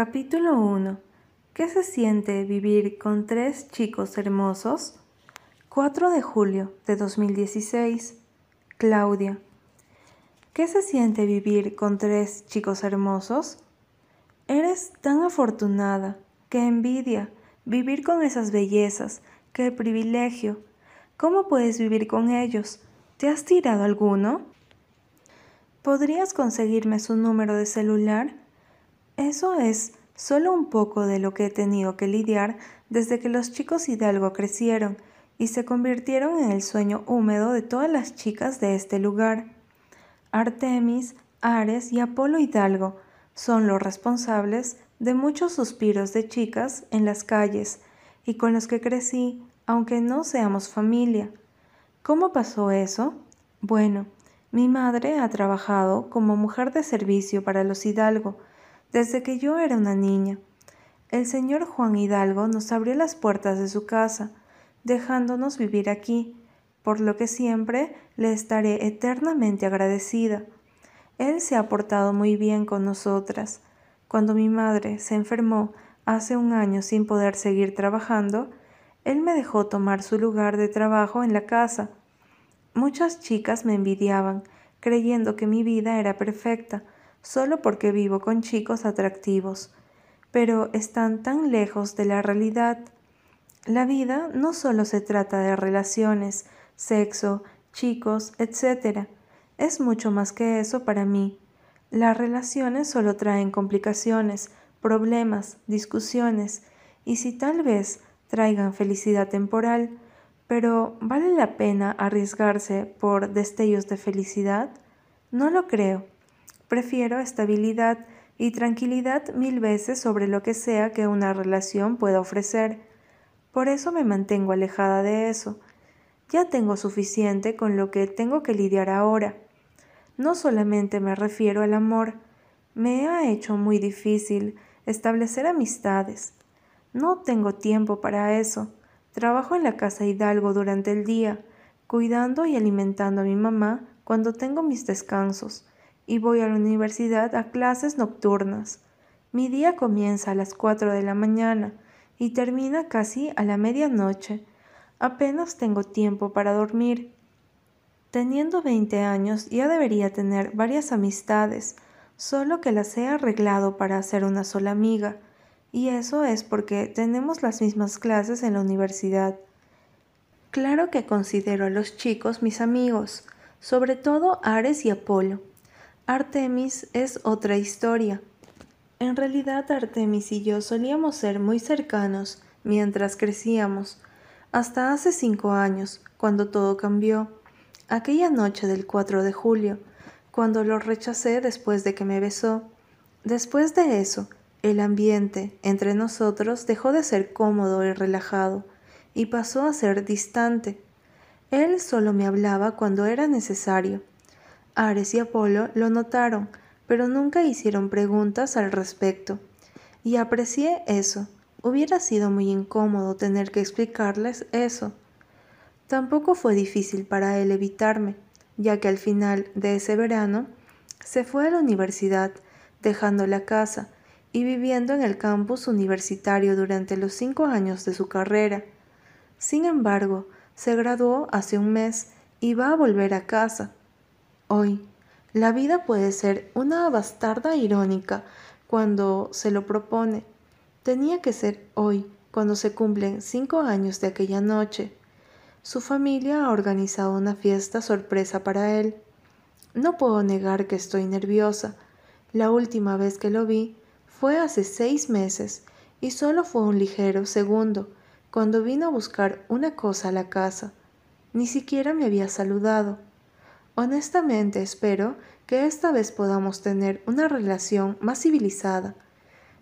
Capítulo 1. ¿Qué se siente vivir con tres chicos hermosos? 4 de julio de 2016. Claudia. ¿Qué se siente vivir con tres chicos hermosos? Eres tan afortunada, qué envidia, vivir con esas bellezas, qué privilegio. ¿Cómo puedes vivir con ellos? ¿Te has tirado alguno? ¿Podrías conseguirme su número de celular? Eso es solo un poco de lo que he tenido que lidiar desde que los chicos Hidalgo crecieron y se convirtieron en el sueño húmedo de todas las chicas de este lugar. Artemis, Ares y Apolo Hidalgo son los responsables de muchos suspiros de chicas en las calles y con los que crecí, aunque no seamos familia. ¿Cómo pasó eso? Bueno, mi madre ha trabajado como mujer de servicio para los Hidalgo desde que yo era una niña. El señor Juan Hidalgo nos abrió las puertas de su casa, dejándonos vivir aquí, por lo que siempre le estaré eternamente agradecida. Él se ha portado muy bien con nosotras. Cuando mi madre se enfermó hace un año sin poder seguir trabajando, él me dejó tomar su lugar de trabajo en la casa. Muchas chicas me envidiaban, creyendo que mi vida era perfecta, solo porque vivo con chicos atractivos, pero están tan lejos de la realidad. La vida no solo se trata de relaciones, sexo, chicos, etc. Es mucho más que eso para mí. Las relaciones solo traen complicaciones, problemas, discusiones, y si tal vez traigan felicidad temporal, pero ¿vale la pena arriesgarse por destellos de felicidad? No lo creo. Prefiero estabilidad y tranquilidad mil veces sobre lo que sea que una relación pueda ofrecer. Por eso me mantengo alejada de eso. Ya tengo suficiente con lo que tengo que lidiar ahora. No solamente me refiero al amor, me ha hecho muy difícil establecer amistades. No tengo tiempo para eso. Trabajo en la casa Hidalgo durante el día, cuidando y alimentando a mi mamá cuando tengo mis descansos y voy a la universidad a clases nocturnas. Mi día comienza a las cuatro de la mañana y termina casi a la medianoche. Apenas tengo tiempo para dormir. Teniendo veinte años ya debería tener varias amistades, solo que las he arreglado para hacer una sola amiga, y eso es porque tenemos las mismas clases en la universidad. Claro que considero a los chicos mis amigos, sobre todo Ares y Apolo, Artemis es otra historia. En realidad Artemis y yo solíamos ser muy cercanos mientras crecíamos, hasta hace cinco años, cuando todo cambió. Aquella noche del 4 de julio, cuando lo rechacé después de que me besó. Después de eso, el ambiente entre nosotros dejó de ser cómodo y relajado, y pasó a ser distante. Él solo me hablaba cuando era necesario, Ares y Apolo lo notaron, pero nunca hicieron preguntas al respecto. Y aprecié eso. Hubiera sido muy incómodo tener que explicarles eso. Tampoco fue difícil para él evitarme, ya que al final de ese verano se fue a la universidad, dejando la casa y viviendo en el campus universitario durante los cinco años de su carrera. Sin embargo, se graduó hace un mes y va a volver a casa, Hoy, la vida puede ser una bastarda irónica cuando se lo propone. Tenía que ser hoy, cuando se cumplen cinco años de aquella noche. Su familia ha organizado una fiesta sorpresa para él. No puedo negar que estoy nerviosa. La última vez que lo vi fue hace seis meses y solo fue un ligero segundo, cuando vino a buscar una cosa a la casa. Ni siquiera me había saludado. Honestamente espero que esta vez podamos tener una relación más civilizada.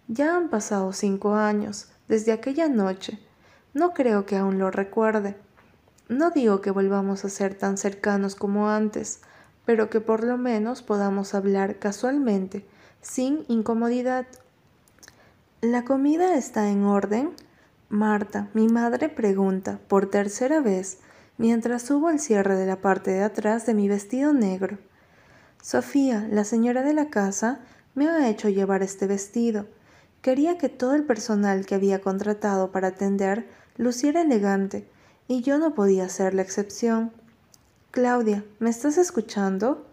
Ya han pasado cinco años desde aquella noche. No creo que aún lo recuerde. No digo que volvamos a ser tan cercanos como antes, pero que por lo menos podamos hablar casualmente, sin incomodidad. ¿La comida está en orden? Marta, mi madre, pregunta por tercera vez mientras subo el cierre de la parte de atrás de mi vestido negro. Sofía, la señora de la casa, me ha hecho llevar este vestido, Quería que todo el personal que había contratado para atender luciera elegante, y yo no podía ser la excepción. Claudia, ¿me estás escuchando?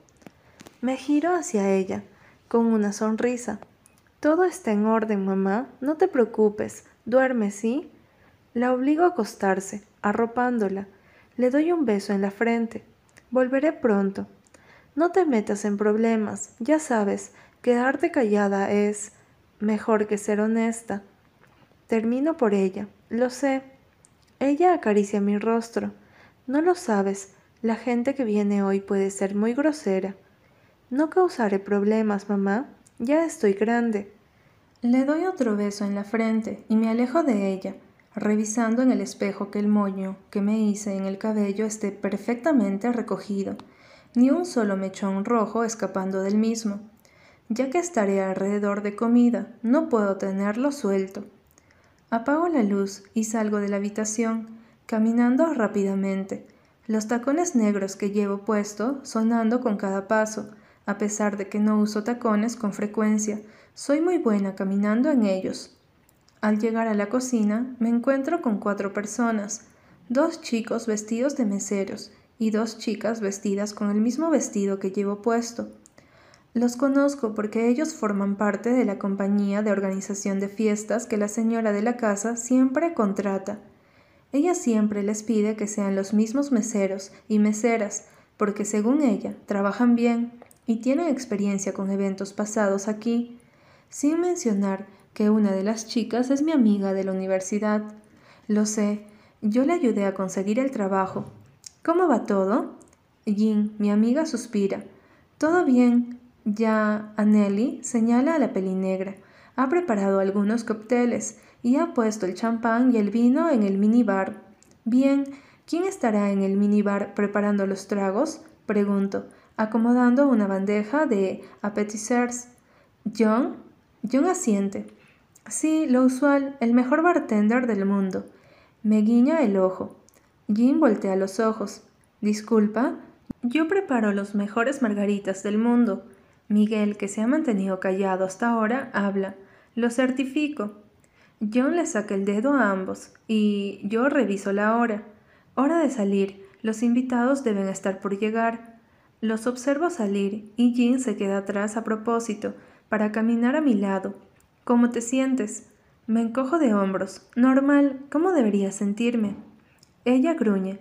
Me giro hacia ella, con una sonrisa. Todo está en orden, mamá. No te preocupes. Duerme, ¿sí? La obligo a acostarse, arropándola. Le doy un beso en la frente. Volveré pronto. No te metas en problemas. Ya sabes, quedarte callada es mejor que ser honesta. Termino por ella. Lo sé. Ella acaricia mi rostro. No lo sabes. La gente que viene hoy puede ser muy grosera. No causaré problemas, mamá. Ya estoy grande. Le doy otro beso en la frente y me alejo de ella revisando en el espejo que el moño que me hice en el cabello esté perfectamente recogido, ni un solo mechón rojo escapando del mismo. Ya que estaré alrededor de comida, no puedo tenerlo suelto. Apago la luz y salgo de la habitación, caminando rápidamente, los tacones negros que llevo puesto sonando con cada paso, a pesar de que no uso tacones con frecuencia, soy muy buena caminando en ellos. Al llegar a la cocina me encuentro con cuatro personas, dos chicos vestidos de meseros y dos chicas vestidas con el mismo vestido que llevo puesto. Los conozco porque ellos forman parte de la compañía de organización de fiestas que la señora de la casa siempre contrata. Ella siempre les pide que sean los mismos meseros y meseras, porque según ella trabajan bien y tienen experiencia con eventos pasados aquí, sin mencionar que una de las chicas es mi amiga de la universidad. Lo sé, yo le ayudé a conseguir el trabajo. ¿Cómo va todo? Jean, mi amiga, suspira. Todo bien. Ya Anneli señala a la pelinegra. Ha preparado algunos cócteles y ha puesto el champán y el vino en el minibar. Bien, ¿quién estará en el minibar preparando los tragos? Pregunto, acomodando una bandeja de appetizers. John. John asiente. Sí, lo usual, el mejor bartender del mundo. Me guiña el ojo. Jim voltea los ojos. Disculpa, yo preparo los mejores margaritas del mundo. Miguel, que se ha mantenido callado hasta ahora, habla. Lo certifico. John le saca el dedo a ambos y yo reviso la hora. Hora de salir. Los invitados deben estar por llegar. Los observo salir y Jim se queda atrás a propósito, para caminar a mi lado, ¿Cómo te sientes? Me encojo de hombros. Normal, ¿cómo debería sentirme? Ella gruñe.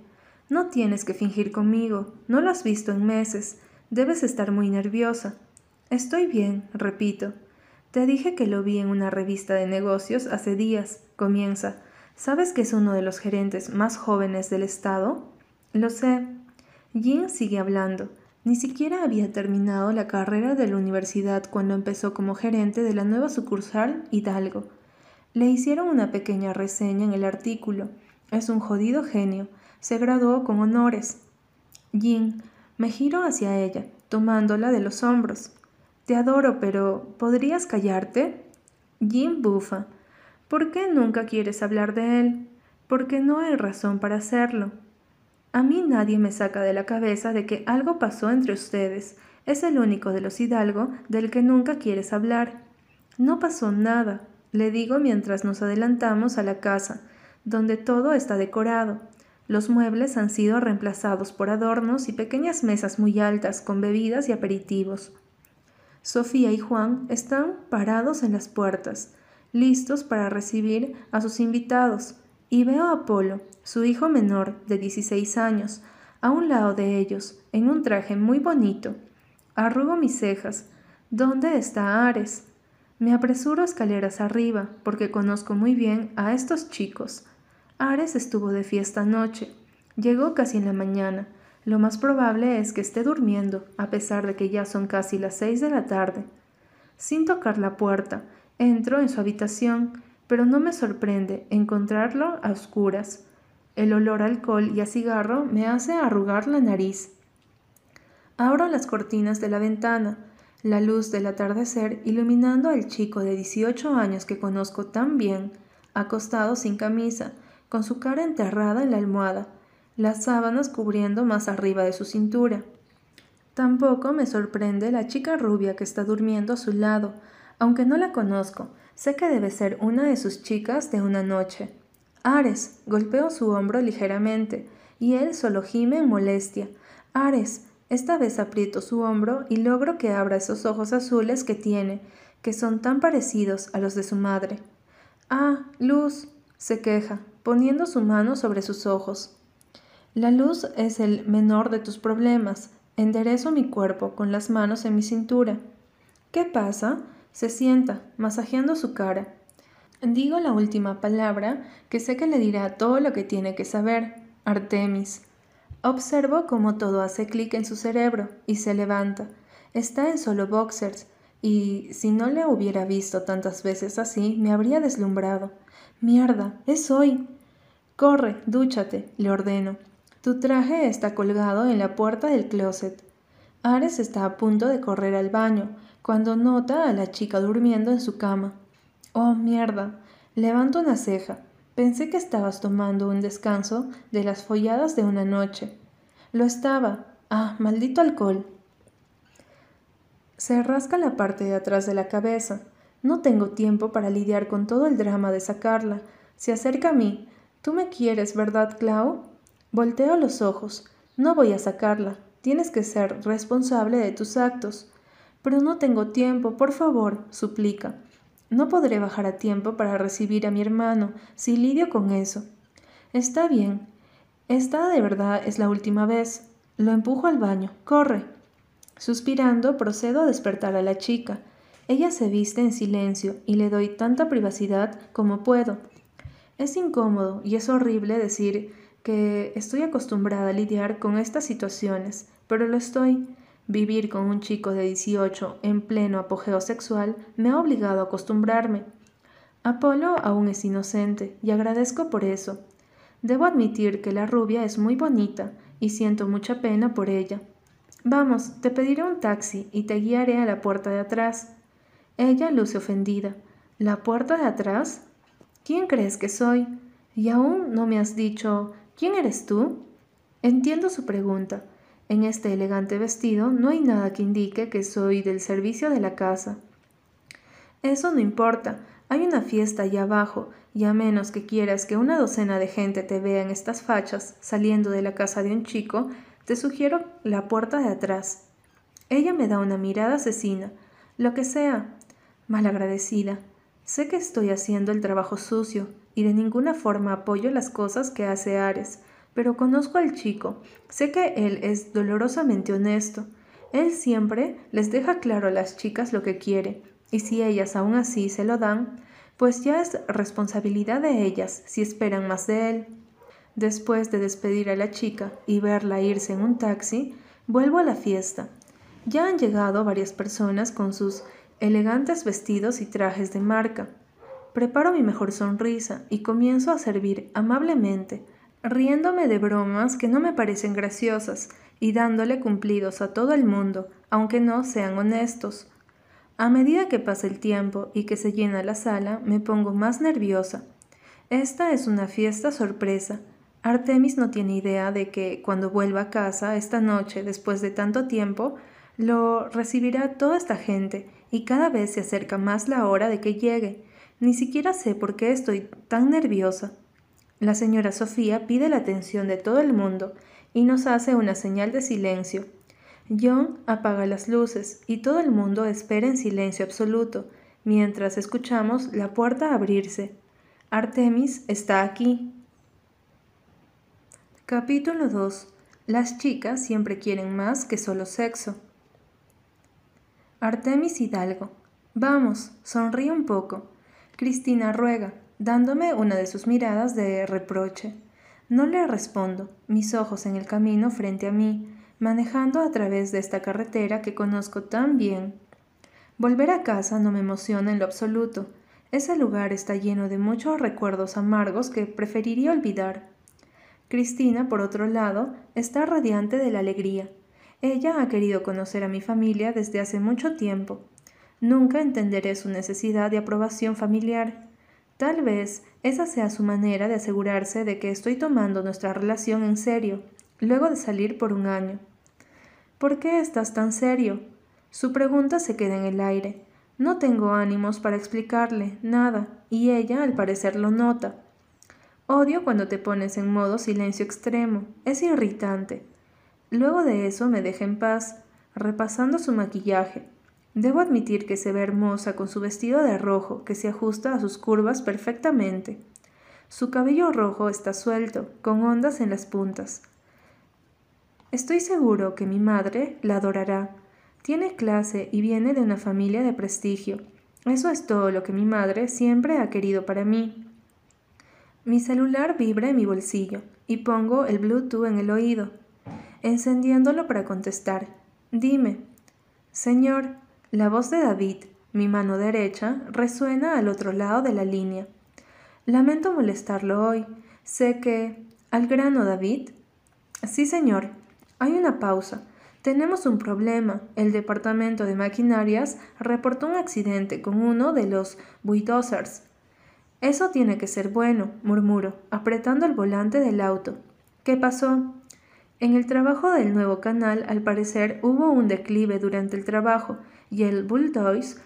No tienes que fingir conmigo. No lo has visto en meses. Debes estar muy nerviosa. Estoy bien, repito. Te dije que lo vi en una revista de negocios hace días. Comienza. ¿Sabes que es uno de los gerentes más jóvenes del estado? Lo sé. Jean sigue hablando. Ni siquiera había terminado la carrera de la universidad cuando empezó como gerente de la nueva sucursal Hidalgo. Le hicieron una pequeña reseña en el artículo. Es un jodido genio. Se graduó con honores. Jean, me giro hacia ella, tomándola de los hombros. Te adoro, pero ¿podrías callarte? Jean bufa. ¿Por qué nunca quieres hablar de él? Porque no hay razón para hacerlo. A mí nadie me saca de la cabeza de que algo pasó entre ustedes. Es el único de los Hidalgo del que nunca quieres hablar. No pasó nada, le digo mientras nos adelantamos a la casa, donde todo está decorado. Los muebles han sido reemplazados por adornos y pequeñas mesas muy altas con bebidas y aperitivos. Sofía y Juan están parados en las puertas, listos para recibir a sus invitados, y veo a Apolo, su hijo menor, de 16 años, a un lado de ellos, en un traje muy bonito. Arrugo mis cejas. ¿Dónde está Ares? Me apresuro escaleras arriba, porque conozco muy bien a estos chicos. Ares estuvo de fiesta anoche. Llegó casi en la mañana. Lo más probable es que esté durmiendo, a pesar de que ya son casi las seis de la tarde. Sin tocar la puerta, entro en su habitación pero no me sorprende encontrarlo a oscuras. El olor a alcohol y a cigarro me hace arrugar la nariz. Abro las cortinas de la ventana, la luz del atardecer iluminando al chico de 18 años que conozco tan bien, acostado sin camisa, con su cara enterrada en la almohada, las sábanas cubriendo más arriba de su cintura. Tampoco me sorprende la chica rubia que está durmiendo a su lado, aunque no la conozco, Sé que debe ser una de sus chicas de una noche. Ares, golpeo su hombro ligeramente, y él solo gime en molestia. Ares, esta vez aprieto su hombro y logro que abra esos ojos azules que tiene, que son tan parecidos a los de su madre. Ah, Luz, se queja, poniendo su mano sobre sus ojos. La luz es el menor de tus problemas. Enderezo mi cuerpo con las manos en mi cintura. ¿Qué pasa? Se sienta, masajeando su cara. Digo la última palabra, que sé que le dirá todo lo que tiene que saber. Artemis. Observo cómo todo hace clic en su cerebro y se levanta. Está en solo boxers, y si no le hubiera visto tantas veces así, me habría deslumbrado. Mierda, es hoy. Corre, dúchate, le ordeno. Tu traje está colgado en la puerta del closet. Ares está a punto de correr al baño, cuando nota a la chica durmiendo en su cama. Oh, mierda. Levanto una ceja. Pensé que estabas tomando un descanso de las folladas de una noche. Lo estaba. Ah, maldito alcohol. Se rasca la parte de atrás de la cabeza. No tengo tiempo para lidiar con todo el drama de sacarla. Se acerca a mí. Tú me quieres, ¿verdad, Clau? Volteo los ojos. No voy a sacarla. Tienes que ser responsable de tus actos. Pero no tengo tiempo, por favor, suplica. No podré bajar a tiempo para recibir a mi hermano si lidio con eso. Está bien. Esta de verdad es la última vez. Lo empujo al baño. Corre. Suspirando, procedo a despertar a la chica. Ella se viste en silencio y le doy tanta privacidad como puedo. Es incómodo y es horrible decir que estoy acostumbrada a lidiar con estas situaciones, pero lo estoy. Vivir con un chico de 18 en pleno apogeo sexual me ha obligado a acostumbrarme. Apolo aún es inocente y agradezco por eso. Debo admitir que la rubia es muy bonita y siento mucha pena por ella. Vamos, te pediré un taxi y te guiaré a la puerta de atrás. Ella luce ofendida. ¿La puerta de atrás? ¿Quién crees que soy? Y aún no me has dicho ¿Quién eres tú? Entiendo su pregunta. En este elegante vestido no hay nada que indique que soy del servicio de la casa. Eso no importa. Hay una fiesta allá abajo, y a menos que quieras que una docena de gente te vea en estas fachas saliendo de la casa de un chico, te sugiero la puerta de atrás. Ella me da una mirada asesina. Lo que sea. Malagradecida. Sé que estoy haciendo el trabajo sucio, y de ninguna forma apoyo las cosas que hace Ares, pero conozco al chico, sé que él es dolorosamente honesto. Él siempre les deja claro a las chicas lo que quiere, y si ellas aún así se lo dan, pues ya es responsabilidad de ellas si esperan más de él. Después de despedir a la chica y verla irse en un taxi, vuelvo a la fiesta. Ya han llegado varias personas con sus elegantes vestidos y trajes de marca. Preparo mi mejor sonrisa y comienzo a servir amablemente, riéndome de bromas que no me parecen graciosas y dándole cumplidos a todo el mundo, aunque no sean honestos. A medida que pasa el tiempo y que se llena la sala, me pongo más nerviosa. Esta es una fiesta sorpresa. Artemis no tiene idea de que cuando vuelva a casa esta noche, después de tanto tiempo, lo recibirá toda esta gente y cada vez se acerca más la hora de que llegue. Ni siquiera sé por qué estoy tan nerviosa. La señora Sofía pide la atención de todo el mundo y nos hace una señal de silencio. John apaga las luces y todo el mundo espera en silencio absoluto, mientras escuchamos la puerta abrirse. Artemis está aquí. Capítulo 2. Las chicas siempre quieren más que solo sexo. Artemis Hidalgo. Vamos, sonríe un poco. Cristina ruega, dándome una de sus miradas de reproche. No le respondo, mis ojos en el camino frente a mí, manejando a través de esta carretera que conozco tan bien. Volver a casa no me emociona en lo absoluto. Ese lugar está lleno de muchos recuerdos amargos que preferiría olvidar. Cristina, por otro lado, está radiante de la alegría. Ella ha querido conocer a mi familia desde hace mucho tiempo. Nunca entenderé su necesidad de aprobación familiar. Tal vez esa sea su manera de asegurarse de que estoy tomando nuestra relación en serio, luego de salir por un año. ¿Por qué estás tan serio? Su pregunta se queda en el aire. No tengo ánimos para explicarle nada, y ella al parecer lo nota. Odio cuando te pones en modo silencio extremo, es irritante. Luego de eso me deja en paz, repasando su maquillaje. Debo admitir que se ve hermosa con su vestido de rojo que se ajusta a sus curvas perfectamente. Su cabello rojo está suelto, con ondas en las puntas. Estoy seguro que mi madre la adorará. Tiene clase y viene de una familia de prestigio. Eso es todo lo que mi madre siempre ha querido para mí. Mi celular vibra en mi bolsillo y pongo el Bluetooth en el oído, encendiéndolo para contestar. Dime. Señor, la voz de David, mi mano derecha, resuena al otro lado de la línea. Lamento molestarlo hoy. Sé que... ¿Al grano, David? Sí, señor. Hay una pausa. Tenemos un problema. El departamento de maquinarias reportó un accidente con uno de los bulldozers. Eso tiene que ser bueno, murmuro, apretando el volante del auto. ¿Qué pasó? En el trabajo del nuevo canal, al parecer, hubo un declive durante el trabajo y el bulldozer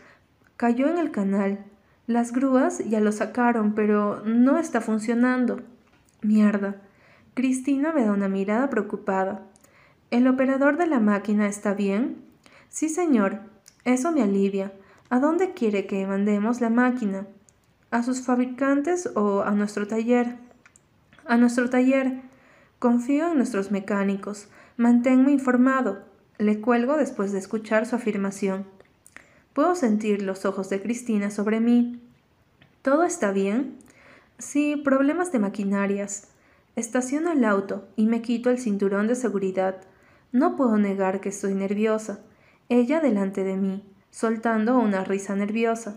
cayó en el canal. Las grúas ya lo sacaron, pero no está funcionando. Mierda. Cristina me da una mirada preocupada. ¿El operador de la máquina está bien? Sí, señor. Eso me alivia. ¿A dónde quiere que mandemos la máquina? ¿A sus fabricantes o a nuestro taller? A nuestro taller. Confío en nuestros mecánicos. Manténme informado. Le cuelgo después de escuchar su afirmación. Puedo sentir los ojos de Cristina sobre mí. ¿Todo está bien? Sí, problemas de maquinarias. Estaciono el auto y me quito el cinturón de seguridad. No puedo negar que estoy nerviosa. Ella delante de mí, soltando una risa nerviosa.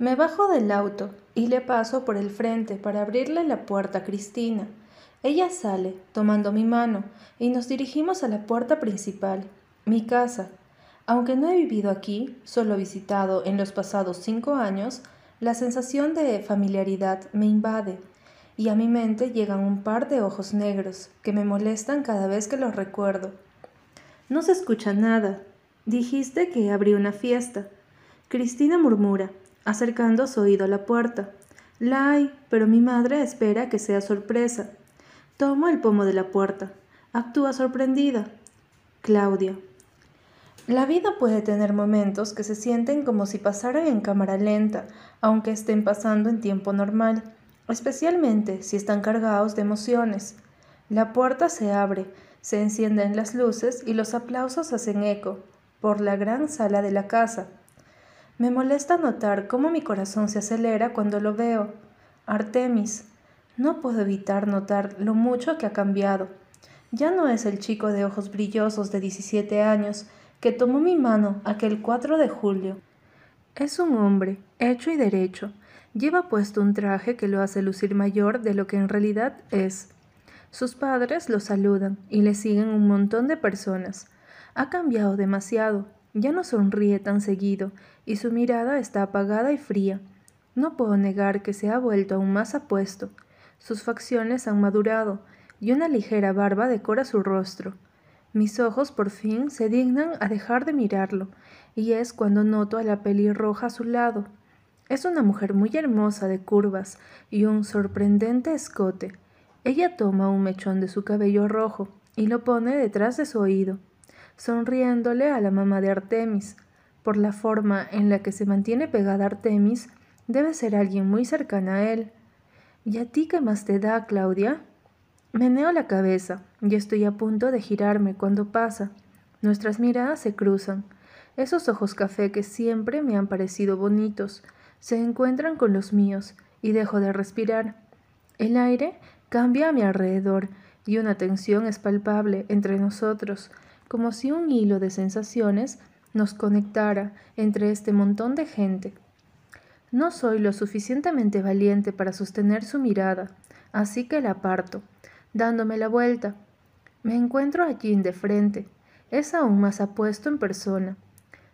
Me bajo del auto y le paso por el frente para abrirle la puerta a Cristina. Ella sale, tomando mi mano, y nos dirigimos a la puerta principal, mi casa. Aunque no he vivido aquí, solo visitado en los pasados cinco años, la sensación de familiaridad me invade y a mi mente llegan un par de ojos negros que me molestan cada vez que los recuerdo. No se escucha nada. Dijiste que abrí una fiesta. Cristina murmura, acercando su oído a la puerta. La hay, pero mi madre espera que sea sorpresa. Tomo el pomo de la puerta. Actúa sorprendida. Claudia. La vida puede tener momentos que se sienten como si pasaran en cámara lenta, aunque estén pasando en tiempo normal, especialmente si están cargados de emociones. La puerta se abre se encienden las luces y los aplausos hacen eco por la gran sala de la casa. Me molesta notar cómo mi corazón se acelera cuando lo veo. Artemis. No puedo evitar notar lo mucho que ha cambiado. Ya no es el chico de ojos brillosos de 17 años que tomó mi mano aquel 4 de julio. Es un hombre, hecho y derecho. Lleva puesto un traje que lo hace lucir mayor de lo que en realidad es. Sus padres lo saludan y le siguen un montón de personas. Ha cambiado demasiado, ya no sonríe tan seguido y su mirada está apagada y fría. No puedo negar que se ha vuelto aún más apuesto. Sus facciones han madurado y una ligera barba decora su rostro. Mis ojos por fin se dignan a dejar de mirarlo, y es cuando noto a la pelirroja a su lado. Es una mujer muy hermosa de curvas y un sorprendente escote. Ella toma un mechón de su cabello rojo y lo pone detrás de su oído, sonriéndole a la mamá de Artemis. Por la forma en la que se mantiene pegada Artemis, debe ser alguien muy cercana a él. ¿Y a ti qué más te da, Claudia? Meneo la cabeza y estoy a punto de girarme cuando pasa. Nuestras miradas se cruzan. Esos ojos café que siempre me han parecido bonitos se encuentran con los míos y dejo de respirar. El aire Cambia a mi alrededor y una tensión es palpable entre nosotros, como si un hilo de sensaciones nos conectara entre este montón de gente. No soy lo suficientemente valiente para sostener su mirada, así que la aparto, dándome la vuelta. Me encuentro allí de frente. Es aún más apuesto en persona.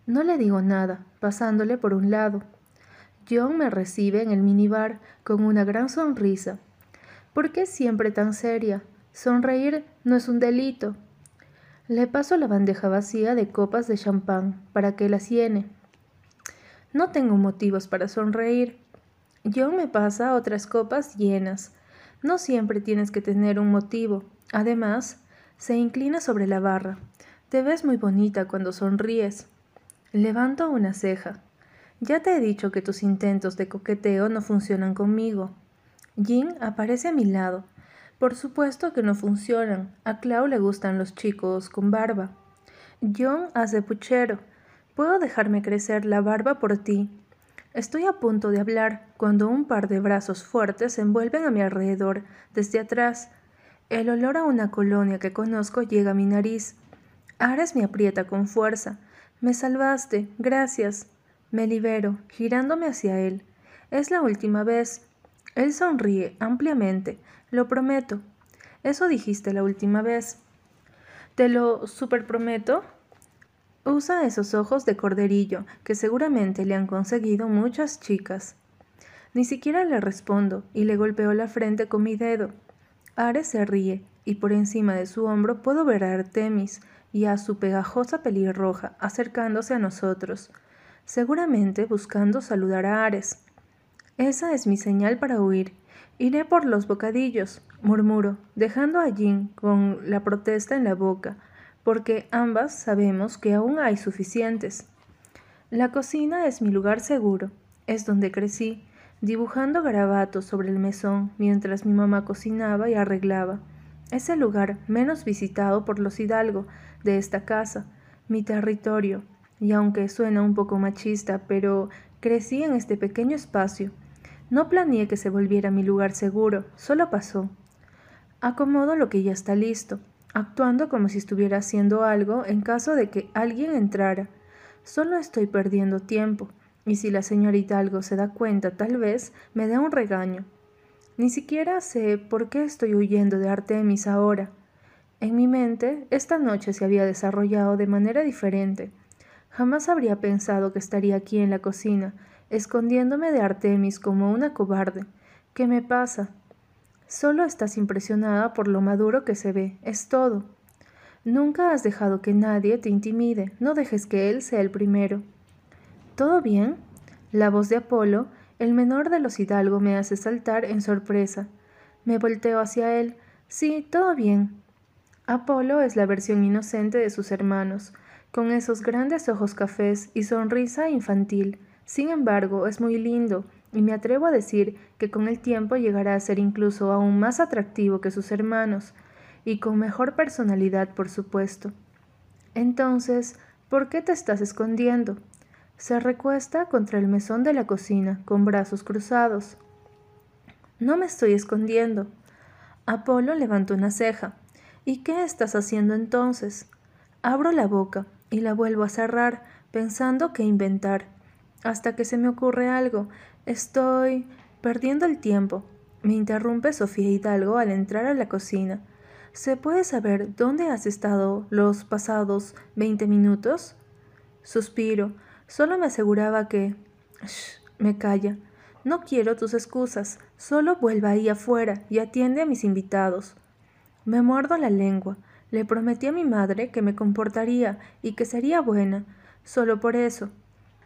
No le digo nada, pasándole por un lado. John me recibe en el minibar con una gran sonrisa ¿Por qué siempre tan seria? Sonreír no es un delito. Le paso la bandeja vacía de copas de champán para que las llene. No tengo motivos para sonreír. John me pasa otras copas llenas. No siempre tienes que tener un motivo. Además, se inclina sobre la barra. Te ves muy bonita cuando sonríes. Levanto una ceja. Ya te he dicho que tus intentos de coqueteo no funcionan conmigo. Jean aparece a mi lado. Por supuesto que no funcionan. A Clau le gustan los chicos con barba. John hace puchero. Puedo dejarme crecer la barba por ti. Estoy a punto de hablar cuando un par de brazos fuertes se envuelven a mi alrededor desde atrás. El olor a una colonia que conozco llega a mi nariz. Ares me aprieta con fuerza. Me salvaste, gracias. Me libero, girándome hacia él. Es la última vez. Él sonríe ampliamente. Lo prometo. Eso dijiste la última vez. ¿Te lo superprometo? Usa esos ojos de corderillo que seguramente le han conseguido muchas chicas. Ni siquiera le respondo y le golpeo la frente con mi dedo. Ares se ríe y por encima de su hombro puedo ver a Artemis y a su pegajosa pelirroja acercándose a nosotros, seguramente buscando saludar a Ares. Esa es mi señal para huir. Iré por los bocadillos, murmuro, dejando a Jean con la protesta en la boca, porque ambas sabemos que aún hay suficientes. La cocina es mi lugar seguro, es donde crecí, dibujando garabatos sobre el mesón mientras mi mamá cocinaba y arreglaba. Es el lugar menos visitado por los hidalgo de esta casa, mi territorio, y aunque suena un poco machista, pero crecí en este pequeño espacio, no planeé que se volviera mi lugar seguro, solo pasó. Acomodo lo que ya está listo, actuando como si estuviera haciendo algo en caso de que alguien entrara. Solo estoy perdiendo tiempo, y si la señorita algo se da cuenta, tal vez me dé un regaño. Ni siquiera sé por qué estoy huyendo de Artemis ahora. En mi mente, esta noche se había desarrollado de manera diferente. Jamás habría pensado que estaría aquí en la cocina, escondiéndome de Artemis como una cobarde. ¿Qué me pasa? Solo estás impresionada por lo maduro que se ve, es todo. Nunca has dejado que nadie te intimide, no dejes que él sea el primero. ¿Todo bien? La voz de Apolo, el menor de los hidalgo, me hace saltar en sorpresa. Me volteo hacia él. Sí, todo bien. Apolo es la versión inocente de sus hermanos, con esos grandes ojos cafés y sonrisa infantil. Sin embargo, es muy lindo, y me atrevo a decir que con el tiempo llegará a ser incluso aún más atractivo que sus hermanos, y con mejor personalidad, por supuesto. Entonces, ¿por qué te estás escondiendo? Se recuesta contra el mesón de la cocina, con brazos cruzados. No me estoy escondiendo. Apolo levantó una ceja. ¿Y qué estás haciendo entonces? Abro la boca y la vuelvo a cerrar, pensando qué inventar hasta que se me ocurre algo. Estoy perdiendo el tiempo. Me interrumpe Sofía Hidalgo al entrar a la cocina. ¿Se puede saber dónde has estado los pasados veinte minutos? Suspiro. Solo me aseguraba que... Shh, me calla. No quiero tus excusas. Solo vuelva ahí afuera y atiende a mis invitados. Me muerdo la lengua. Le prometí a mi madre que me comportaría y que sería buena. Solo por eso.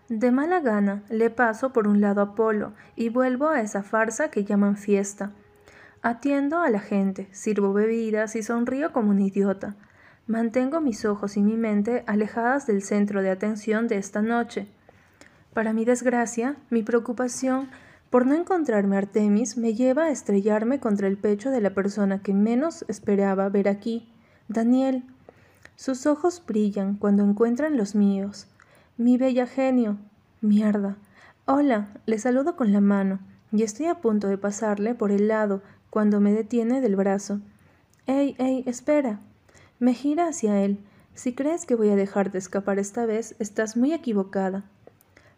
De mala gana le paso por un lado a Polo y vuelvo a esa farsa que llaman fiesta. Atiendo a la gente, sirvo bebidas y sonrío como un idiota. Mantengo mis ojos y mi mente alejadas del centro de atención de esta noche. Para mi desgracia, mi preocupación por no encontrarme Artemis me lleva a estrellarme contra el pecho de la persona que menos esperaba ver aquí, Daniel. Sus ojos brillan cuando encuentran los míos. Mi bella genio. Mierda. Hola, le saludo con la mano, y estoy a punto de pasarle por el lado cuando me detiene del brazo. ¡Ey, ey, espera! Me gira hacia él. Si crees que voy a dejarte escapar esta vez, estás muy equivocada.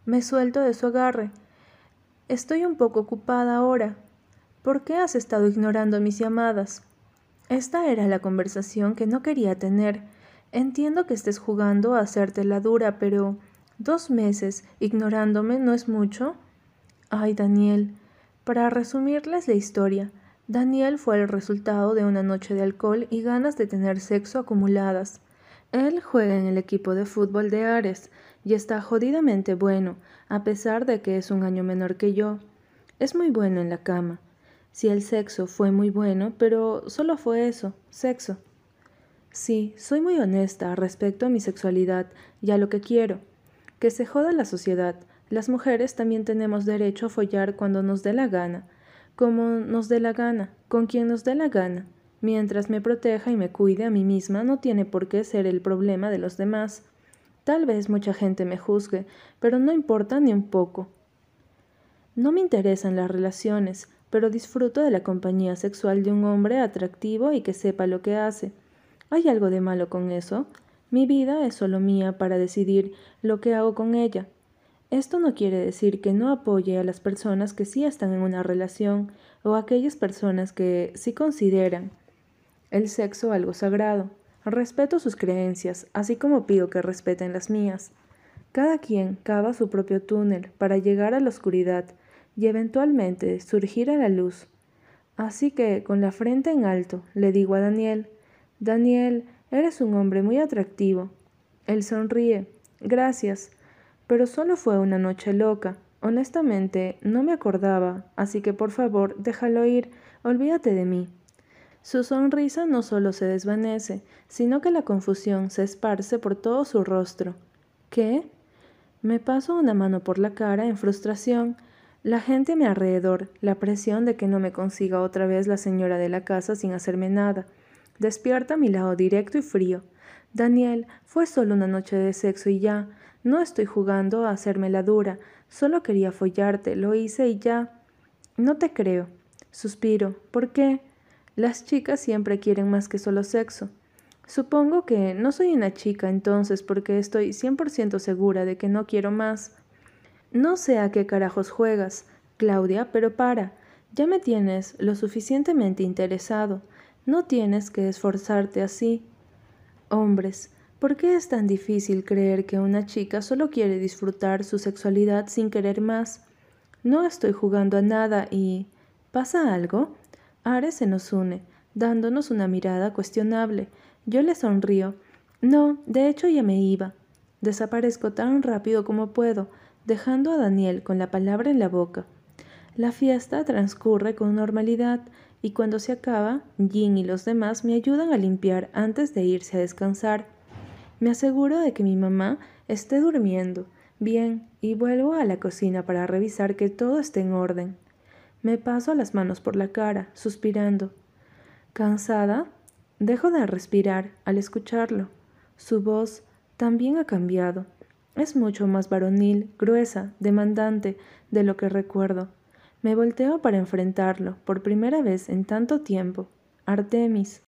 Me suelto de su agarre. Estoy un poco ocupada ahora. ¿Por qué has estado ignorando mis llamadas? Esta era la conversación que no quería tener. Entiendo que estés jugando a hacerte la dura, pero Dos meses ignorándome no es mucho. Ay, Daniel. Para resumirles la historia, Daniel fue el resultado de una noche de alcohol y ganas de tener sexo acumuladas. Él juega en el equipo de fútbol de Ares y está jodidamente bueno, a pesar de que es un año menor que yo. Es muy bueno en la cama. Si el sexo fue muy bueno, pero solo fue eso, sexo. Sí, soy muy honesta respecto a mi sexualidad y a lo que quiero. Que se joda la sociedad. Las mujeres también tenemos derecho a follar cuando nos dé la gana, como nos dé la gana, con quien nos dé la gana. Mientras me proteja y me cuide a mí misma, no tiene por qué ser el problema de los demás. Tal vez mucha gente me juzgue, pero no importa ni un poco. No me interesan las relaciones, pero disfruto de la compañía sexual de un hombre atractivo y que sepa lo que hace. ¿Hay algo de malo con eso? Mi vida es solo mía para decidir lo que hago con ella. Esto no quiere decir que no apoye a las personas que sí están en una relación o a aquellas personas que sí consideran el sexo algo sagrado. Respeto sus creencias, así como pido que respeten las mías. Cada quien cava su propio túnel para llegar a la oscuridad y eventualmente surgir a la luz. Así que, con la frente en alto, le digo a Daniel, Daniel, eres un hombre muy atractivo. Él sonríe. Gracias. Pero solo fue una noche loca. Honestamente, no me acordaba, así que por favor, déjalo ir, olvídate de mí. Su sonrisa no solo se desvanece, sino que la confusión se esparce por todo su rostro. ¿Qué? Me paso una mano por la cara en frustración. La gente a mi alrededor, la presión de que no me consiga otra vez la señora de la casa sin hacerme nada, despierta mi lado directo y frío. Daniel, fue solo una noche de sexo y ya. No estoy jugando a hacerme la dura. Solo quería follarte, lo hice y ya. No te creo. Suspiro. ¿Por qué? Las chicas siempre quieren más que solo sexo. Supongo que no soy una chica entonces porque estoy 100% segura de que no quiero más. No sé a qué carajos juegas, Claudia, pero para. Ya me tienes lo suficientemente interesado. No tienes que esforzarte así. Hombres, ¿por qué es tan difícil creer que una chica solo quiere disfrutar su sexualidad sin querer más? No estoy jugando a nada y... ¿Pasa algo? Ares se nos une, dándonos una mirada cuestionable. Yo le sonrío. No, de hecho ya me iba. Desaparezco tan rápido como puedo, dejando a Daniel con la palabra en la boca. La fiesta transcurre con normalidad y cuando se acaba, Jin y los demás me ayudan a limpiar antes de irse a descansar. Me aseguro de que mi mamá esté durmiendo bien y vuelvo a la cocina para revisar que todo esté en orden. Me paso las manos por la cara, suspirando. Cansada, dejo de respirar al escucharlo. Su voz también ha cambiado. Es mucho más varonil, gruesa, demandante de lo que recuerdo. Me volteo para enfrentarlo, por primera vez en tanto tiempo. Artemis.